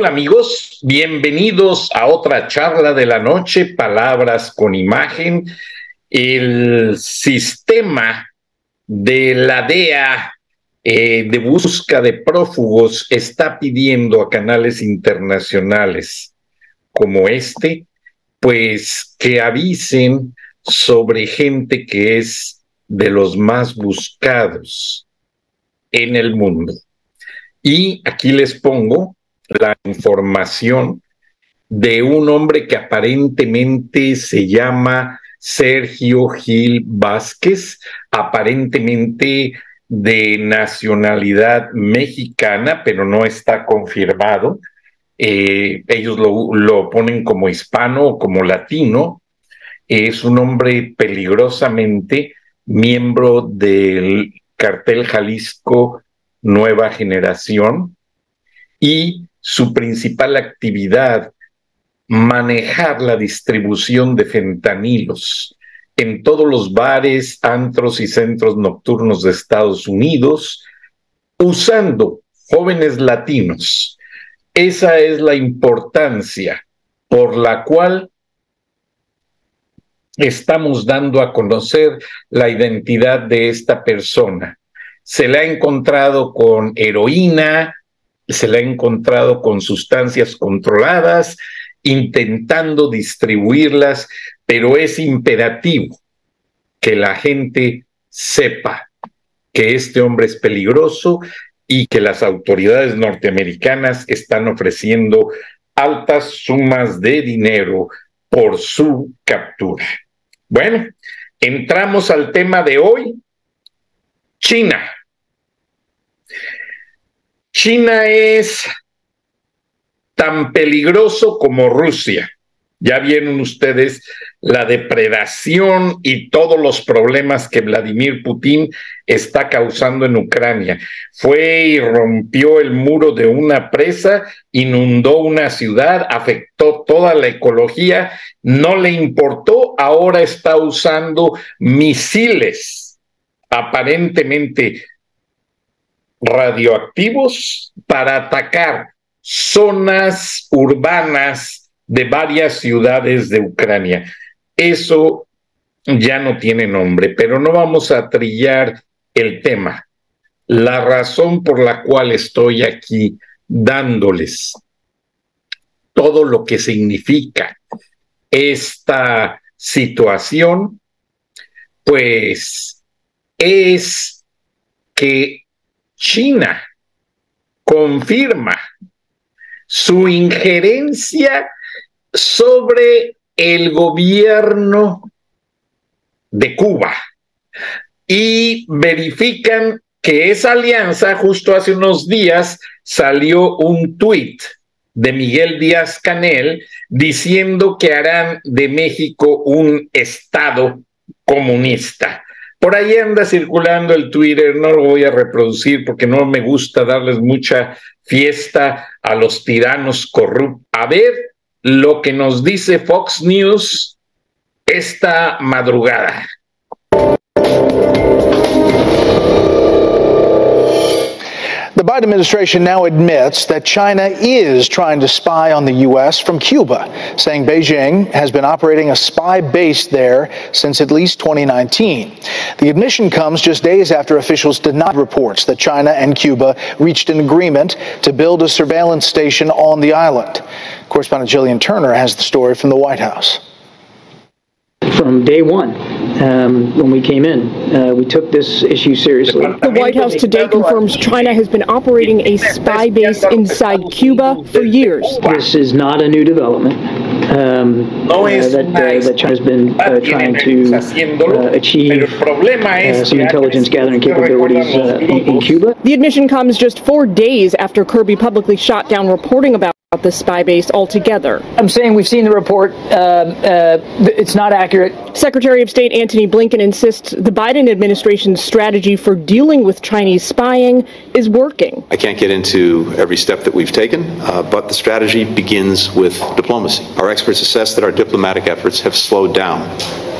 Hola amigos, bienvenidos a otra charla de la noche, palabras con imagen. El sistema de la DEA eh, de busca de prófugos está pidiendo a canales internacionales como este, pues que avisen sobre gente que es de los más buscados en el mundo. Y aquí les pongo la información de un hombre que aparentemente se llama Sergio Gil Vázquez, aparentemente de nacionalidad mexicana, pero no está confirmado. Eh, ellos lo, lo, ponen como hispano o como latino. Es un hombre peligrosamente miembro del cartel Jalisco Nueva Generación y su principal actividad, manejar la distribución de fentanilos en todos los bares, antros y centros nocturnos de Estados Unidos, usando jóvenes latinos. Esa es la importancia por la cual estamos dando a conocer la identidad de esta persona. Se le ha encontrado con heroína, se le ha encontrado con sustancias controladas, intentando distribuirlas, pero es imperativo que la gente sepa que este hombre es peligroso y que las autoridades norteamericanas están ofreciendo altas sumas de dinero por su captura. Bueno, entramos al tema de hoy. China. China es tan peligroso como Rusia. Ya vieron ustedes la depredación y todos los problemas que Vladimir Putin está causando en Ucrania. Fue y rompió el muro de una presa, inundó una ciudad, afectó toda la ecología, no le importó, ahora está usando misiles aparentemente radioactivos para atacar zonas urbanas de varias ciudades de Ucrania. Eso ya no tiene nombre, pero no vamos a trillar el tema. La razón por la cual estoy aquí dándoles todo lo que significa esta situación, pues es que China confirma su injerencia sobre el gobierno de Cuba y verifican que esa alianza, justo hace unos días, salió un tuit de Miguel Díaz Canel diciendo que harán de México un Estado comunista. Por ahí anda circulando el Twitter, no lo voy a reproducir porque no me gusta darles mucha fiesta a los tiranos corruptos. A ver lo que nos dice Fox News esta madrugada. Biden administration now admits that China is trying to spy on the U.S. from Cuba, saying Beijing has been operating a spy base there since at least 2019. The admission comes just days after officials denied reports that China and Cuba reached an agreement to build a surveillance station on the island. Correspondent Jillian Turner has the story from the White House. From day one, um, when we came in. Uh, we took this issue seriously. The White House today confirms China has been operating a spy base inside Cuba for years. This is not a new development. Um, uh, that, uh, that China's been uh, trying to uh, achieve uh, some intelligence gathering capabilities uh, in, in Cuba. The admission comes just four days after Kirby publicly shot down reporting about the spy base altogether. I'm saying we've seen the report. Uh, uh, it's not accurate. Secretary of State Antony Blinken insists the Biden administration's strategy for dealing with Chinese spying is working. I can't get into every step that we've taken, uh, but the strategy begins with diplomacy. Our experts assess that our diplomatic efforts have slowed down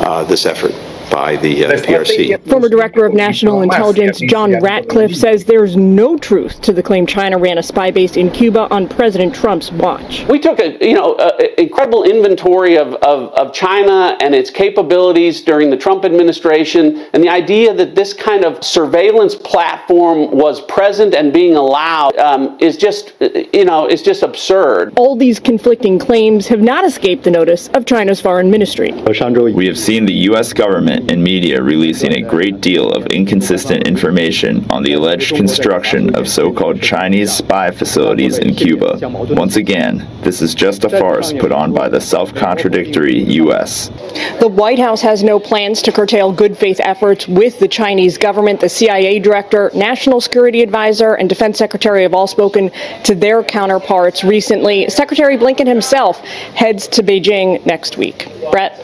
uh, this effort by the uh, PRC. Former Director of National Intelligence John Ratcliffe says there's no truth to the claim China ran a spy base in Cuba on President Trump's watch. We took a you know a, incredible inventory of, of, of China and its capabilities during the Trump administration, and the idea that this kind of surveillance platform was present and being allowed um, is just you know is just absurd. All these conflicting claims have not escaped the notice of China's foreign ministry. We have seen the U.S. government and media releasing a great deal of inconsistent information on the alleged construction of so-called Chinese spy facilities in Cuba. Once again, this is just a farce put on by the self-contradictory U.S. The White House has no plans to curtail good faith efforts with the Chinese government. The CIA director, national security advisor, and defense secretary have all spoken to their counterparts recently. Secretary Blinken himself heads to Beijing next week. Brett?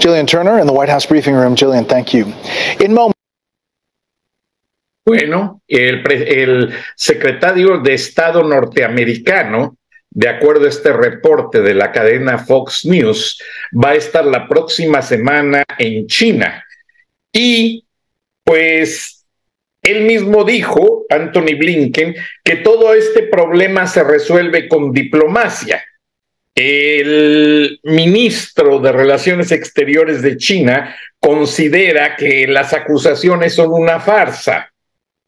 Jillian Turner in the White House briefing room. Jillian, thank you. Bueno, el, el, secretario de Estado norteamericano, de acuerdo a este reporte de la cadena Fox News, va a estar la próxima semana en China. Y pues él mismo dijo, Anthony Blinken, que todo este problema se resuelve con diplomacia. El ministro de Relaciones Exteriores de China considera que las acusaciones son una farsa,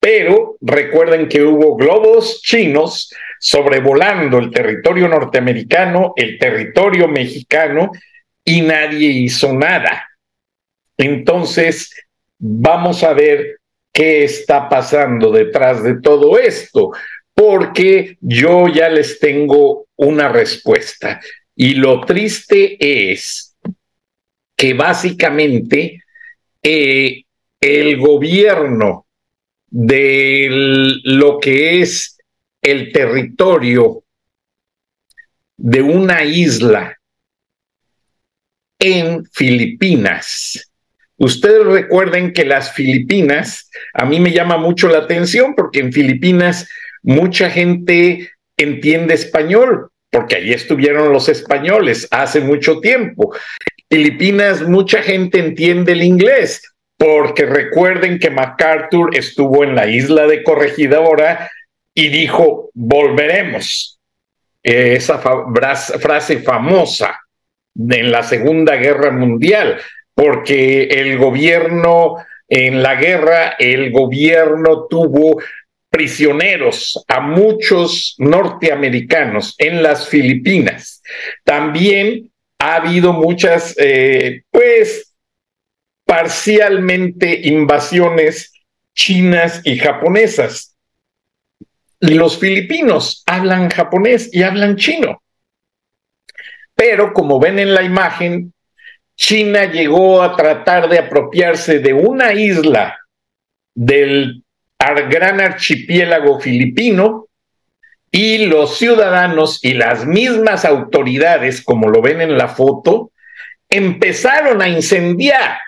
pero recuerden que hubo globos chinos sobrevolando el territorio norteamericano, el territorio mexicano, y nadie hizo nada. Entonces, vamos a ver qué está pasando detrás de todo esto porque yo ya les tengo una respuesta. Y lo triste es que básicamente eh, el gobierno de lo que es el territorio de una isla en Filipinas. Ustedes recuerden que las Filipinas, a mí me llama mucho la atención porque en Filipinas mucha gente entiende español, porque allí estuvieron los españoles hace mucho tiempo. Filipinas, mucha gente entiende el inglés, porque recuerden que MacArthur estuvo en la isla de Corregidora y dijo, volveremos. Esa frase famosa en la Segunda Guerra Mundial, porque el gobierno en la guerra, el gobierno tuvo prisioneros a muchos norteamericanos en las Filipinas. También ha habido muchas, eh, pues, parcialmente invasiones chinas y japonesas. Los filipinos hablan japonés y hablan chino. Pero como ven en la imagen, China llegó a tratar de apropiarse de una isla del al gran archipiélago filipino y los ciudadanos y las mismas autoridades, como lo ven en la foto, empezaron a incendiar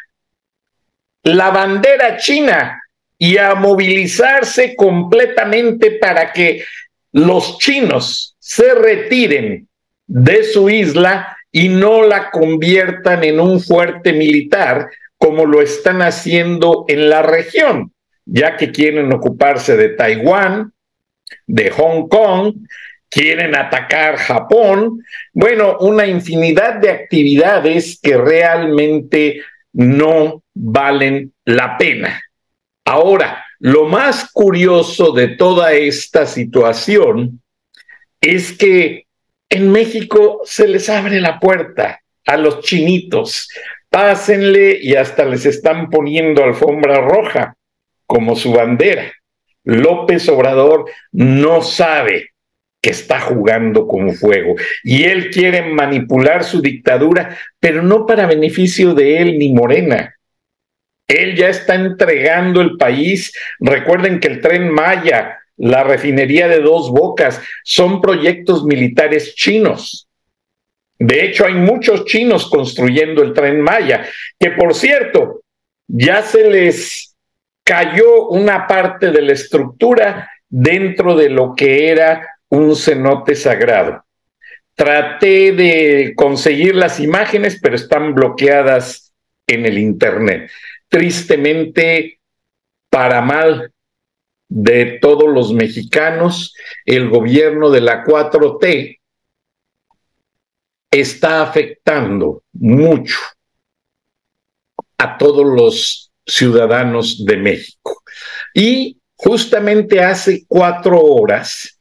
la bandera china y a movilizarse completamente para que los chinos se retiren de su isla y no la conviertan en un fuerte militar como lo están haciendo en la región ya que quieren ocuparse de Taiwán, de Hong Kong, quieren atacar Japón, bueno, una infinidad de actividades que realmente no valen la pena. Ahora, lo más curioso de toda esta situación es que en México se les abre la puerta a los chinitos pásenle y hasta les están poniendo alfombra roja como su bandera. López Obrador no sabe que está jugando con fuego y él quiere manipular su dictadura, pero no para beneficio de él ni Morena. Él ya está entregando el país. Recuerden que el tren Maya, la refinería de dos bocas, son proyectos militares chinos. De hecho, hay muchos chinos construyendo el tren Maya, que por cierto, ya se les cayó una parte de la estructura dentro de lo que era un cenote sagrado. Traté de conseguir las imágenes, pero están bloqueadas en el Internet. Tristemente, para mal de todos los mexicanos, el gobierno de la 4T está afectando mucho a todos los ciudadanos de México. Y justamente hace cuatro horas,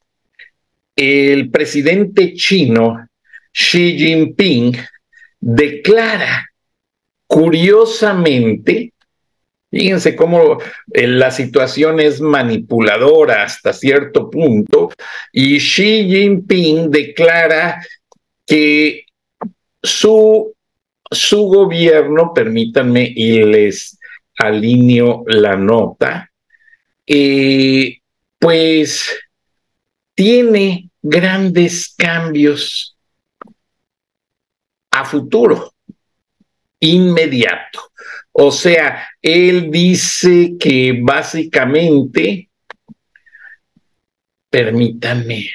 el presidente chino Xi Jinping declara curiosamente, fíjense cómo eh, la situación es manipuladora hasta cierto punto, y Xi Jinping declara que su, su gobierno, permítanme y les alineo la nota, eh, pues tiene grandes cambios a futuro, inmediato. O sea, él dice que básicamente, permítanme,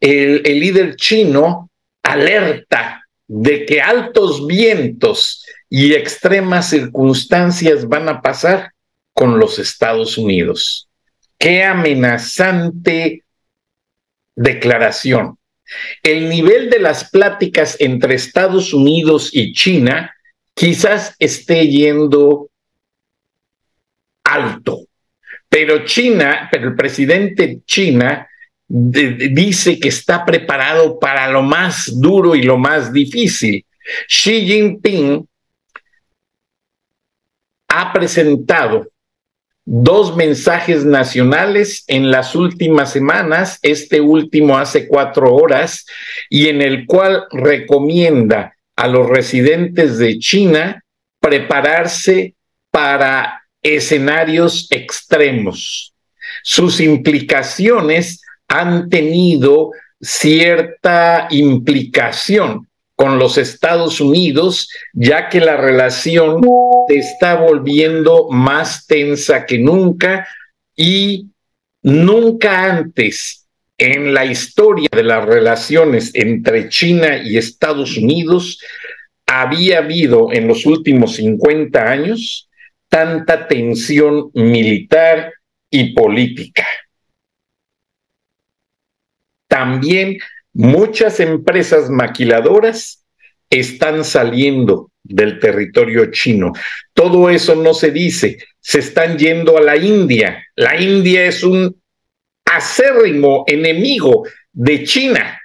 el, el líder chino alerta de que altos vientos y extremas circunstancias van a pasar con los Estados Unidos. Qué amenazante declaración. El nivel de las pláticas entre Estados Unidos y China quizás esté yendo alto, pero China, pero el presidente China dice que está preparado para lo más duro y lo más difícil. Xi Jinping ha presentado dos mensajes nacionales en las últimas semanas, este último hace cuatro horas, y en el cual recomienda a los residentes de China prepararse para escenarios extremos. Sus implicaciones han tenido cierta implicación con los Estados Unidos, ya que la relación se está volviendo más tensa que nunca y nunca antes en la historia de las relaciones entre China y Estados Unidos había habido en los últimos 50 años tanta tensión militar y política. También muchas empresas maquiladoras están saliendo del territorio chino. Todo eso no se dice, se están yendo a la India. La India es un acérrimo enemigo de China.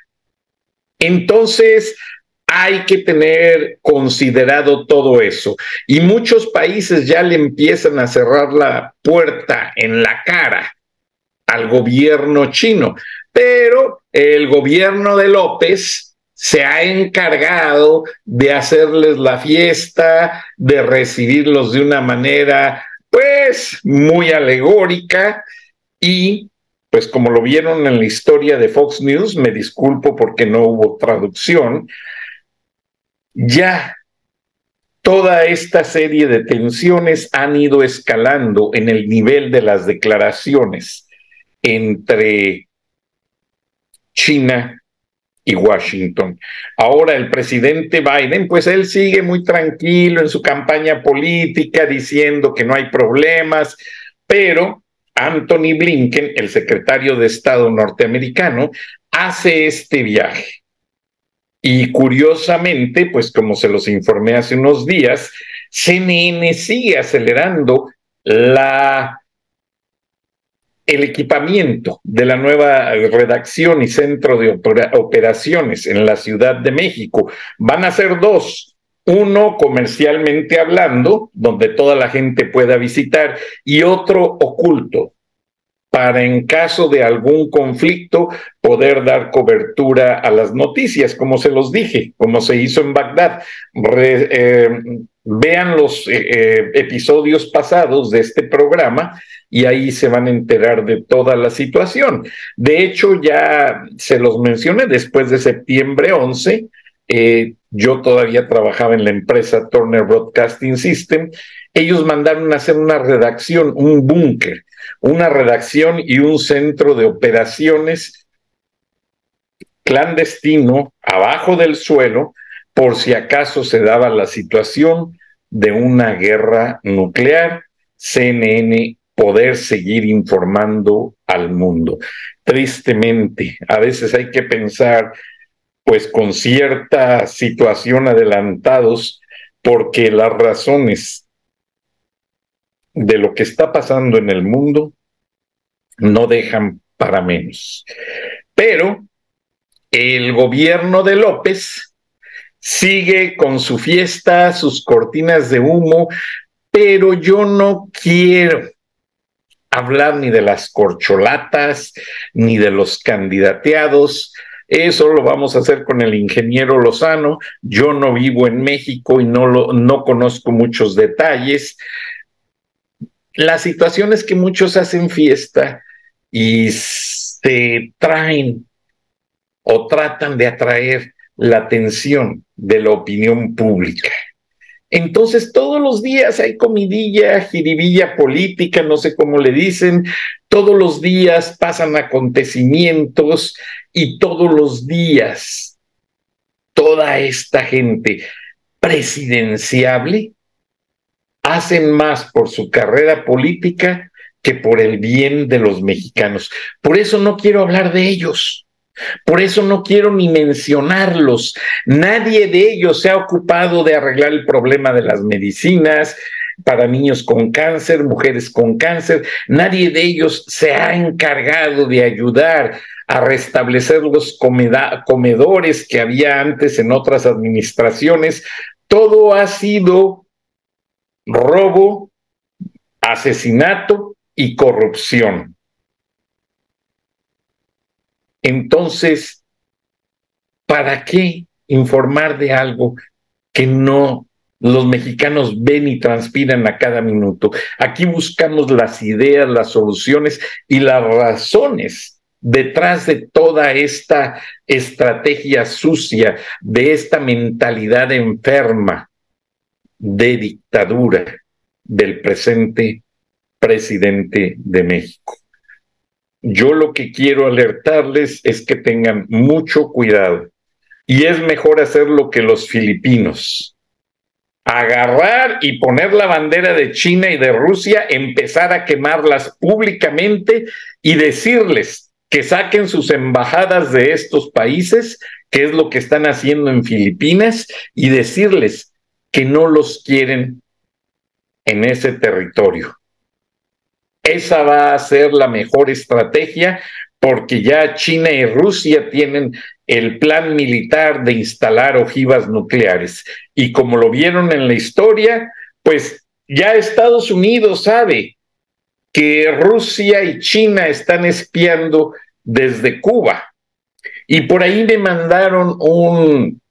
Entonces, hay que tener considerado todo eso. Y muchos países ya le empiezan a cerrar la puerta en la cara al gobierno chino. Pero el gobierno de López se ha encargado de hacerles la fiesta, de recibirlos de una manera, pues, muy alegórica. Y pues como lo vieron en la historia de Fox News, me disculpo porque no hubo traducción, ya toda esta serie de tensiones han ido escalando en el nivel de las declaraciones entre China y Washington. Ahora el presidente Biden, pues él sigue muy tranquilo en su campaña política diciendo que no hay problemas, pero Anthony Blinken, el secretario de Estado norteamericano, hace este viaje. Y curiosamente, pues como se los informé hace unos días, CNN sigue acelerando la el equipamiento de la nueva redacción y centro de operaciones en la Ciudad de México. Van a ser dos. Uno comercialmente hablando, donde toda la gente pueda visitar, y otro oculto, para en caso de algún conflicto poder dar cobertura a las noticias, como se los dije, como se hizo en Bagdad. Eh, vean los eh, eh, episodios pasados de este programa y ahí se van a enterar de toda la situación. De hecho, ya se los mencioné después de septiembre 11. yo todavía trabajaba en la empresa Turner Broadcasting System. Ellos mandaron a hacer una redacción, un búnker una redacción y un centro de operaciones clandestino abajo del suelo por si acaso se daba la situación de una guerra nuclear, CNN poder seguir informando al mundo. Tristemente, a veces hay que pensar pues con cierta situación adelantados porque las razones de lo que está pasando en el mundo no dejan para menos. Pero el gobierno de López sigue con su fiesta, sus cortinas de humo, pero yo no quiero hablar ni de las corcholatas, ni de los candidateados. Eso lo vamos a hacer con el ingeniero Lozano. Yo no vivo en México y no, lo, no conozco muchos detalles, la situación es que muchos hacen fiesta y se traen o tratan de atraer la atención de la opinión pública. Entonces todos los días hay comidilla, jiribilla política, no sé cómo le dicen, todos los días pasan acontecimientos y todos los días toda esta gente presidenciable hacen más por su carrera política que por el bien de los mexicanos. Por eso no quiero hablar de ellos. Por eso no quiero ni mencionarlos. Nadie de ellos se ha ocupado de arreglar el problema de las medicinas para niños con cáncer, mujeres con cáncer. Nadie de ellos se ha encargado de ayudar a restablecer los comedores que había antes en otras administraciones. Todo ha sido robo, asesinato y corrupción. Entonces, ¿para qué informar de algo que no los mexicanos ven y transpiran a cada minuto? Aquí buscamos las ideas, las soluciones y las razones detrás de toda esta estrategia sucia, de esta mentalidad enferma de dictadura del presente presidente de México. Yo lo que quiero alertarles es que tengan mucho cuidado y es mejor hacer lo que los filipinos. Agarrar y poner la bandera de China y de Rusia, empezar a quemarlas públicamente y decirles que saquen sus embajadas de estos países, que es lo que están haciendo en Filipinas, y decirles que no los quieren en ese territorio. Esa va a ser la mejor estrategia porque ya China y Rusia tienen el plan militar de instalar ojivas nucleares. Y como lo vieron en la historia, pues ya Estados Unidos sabe que Rusia y China están espiando desde Cuba. Y por ahí me mandaron un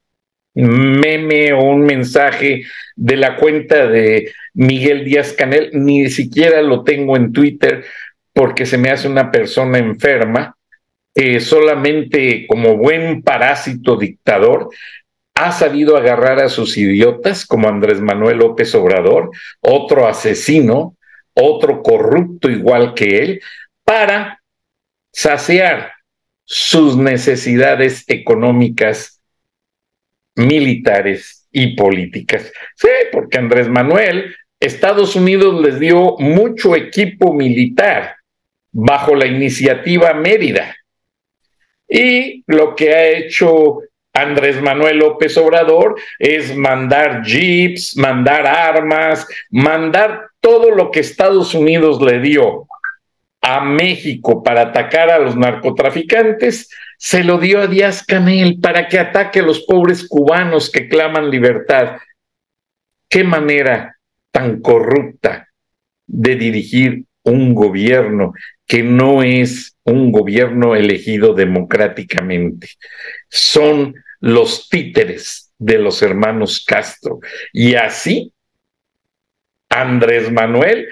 meme o un mensaje de la cuenta de Miguel Díaz Canel, ni siquiera lo tengo en Twitter porque se me hace una persona enferma, que solamente como buen parásito dictador ha sabido agarrar a sus idiotas como Andrés Manuel López Obrador, otro asesino, otro corrupto igual que él, para saciar sus necesidades económicas militares y políticas. Sí, porque Andrés Manuel, Estados Unidos les dio mucho equipo militar bajo la iniciativa Mérida. Y lo que ha hecho Andrés Manuel López Obrador es mandar jeeps, mandar armas, mandar todo lo que Estados Unidos le dio a México para atacar a los narcotraficantes, se lo dio a Díaz Canel para que ataque a los pobres cubanos que claman libertad. Qué manera tan corrupta de dirigir un gobierno que no es un gobierno elegido democráticamente. Son los títeres de los hermanos Castro. Y así, Andrés Manuel,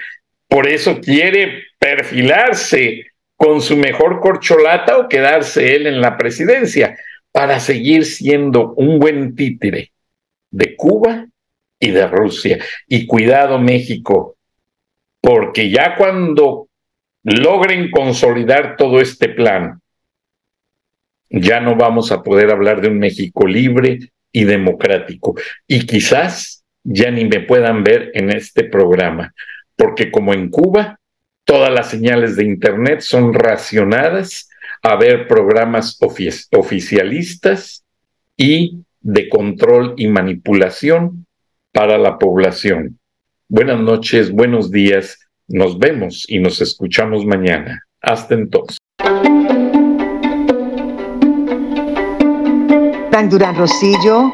por eso quiere perfilarse con su mejor corcholata o quedarse él en la presidencia para seguir siendo un buen títere de Cuba y de Rusia. Y cuidado México, porque ya cuando logren consolidar todo este plan, ya no vamos a poder hablar de un México libre y democrático. Y quizás ya ni me puedan ver en este programa, porque como en Cuba, todas las señales de Internet son racionadas a ver programas oficialistas y de control y manipulación para la población. Buenas noches, buenos días, nos vemos y nos escuchamos mañana. Hasta entonces. Durán Rosillo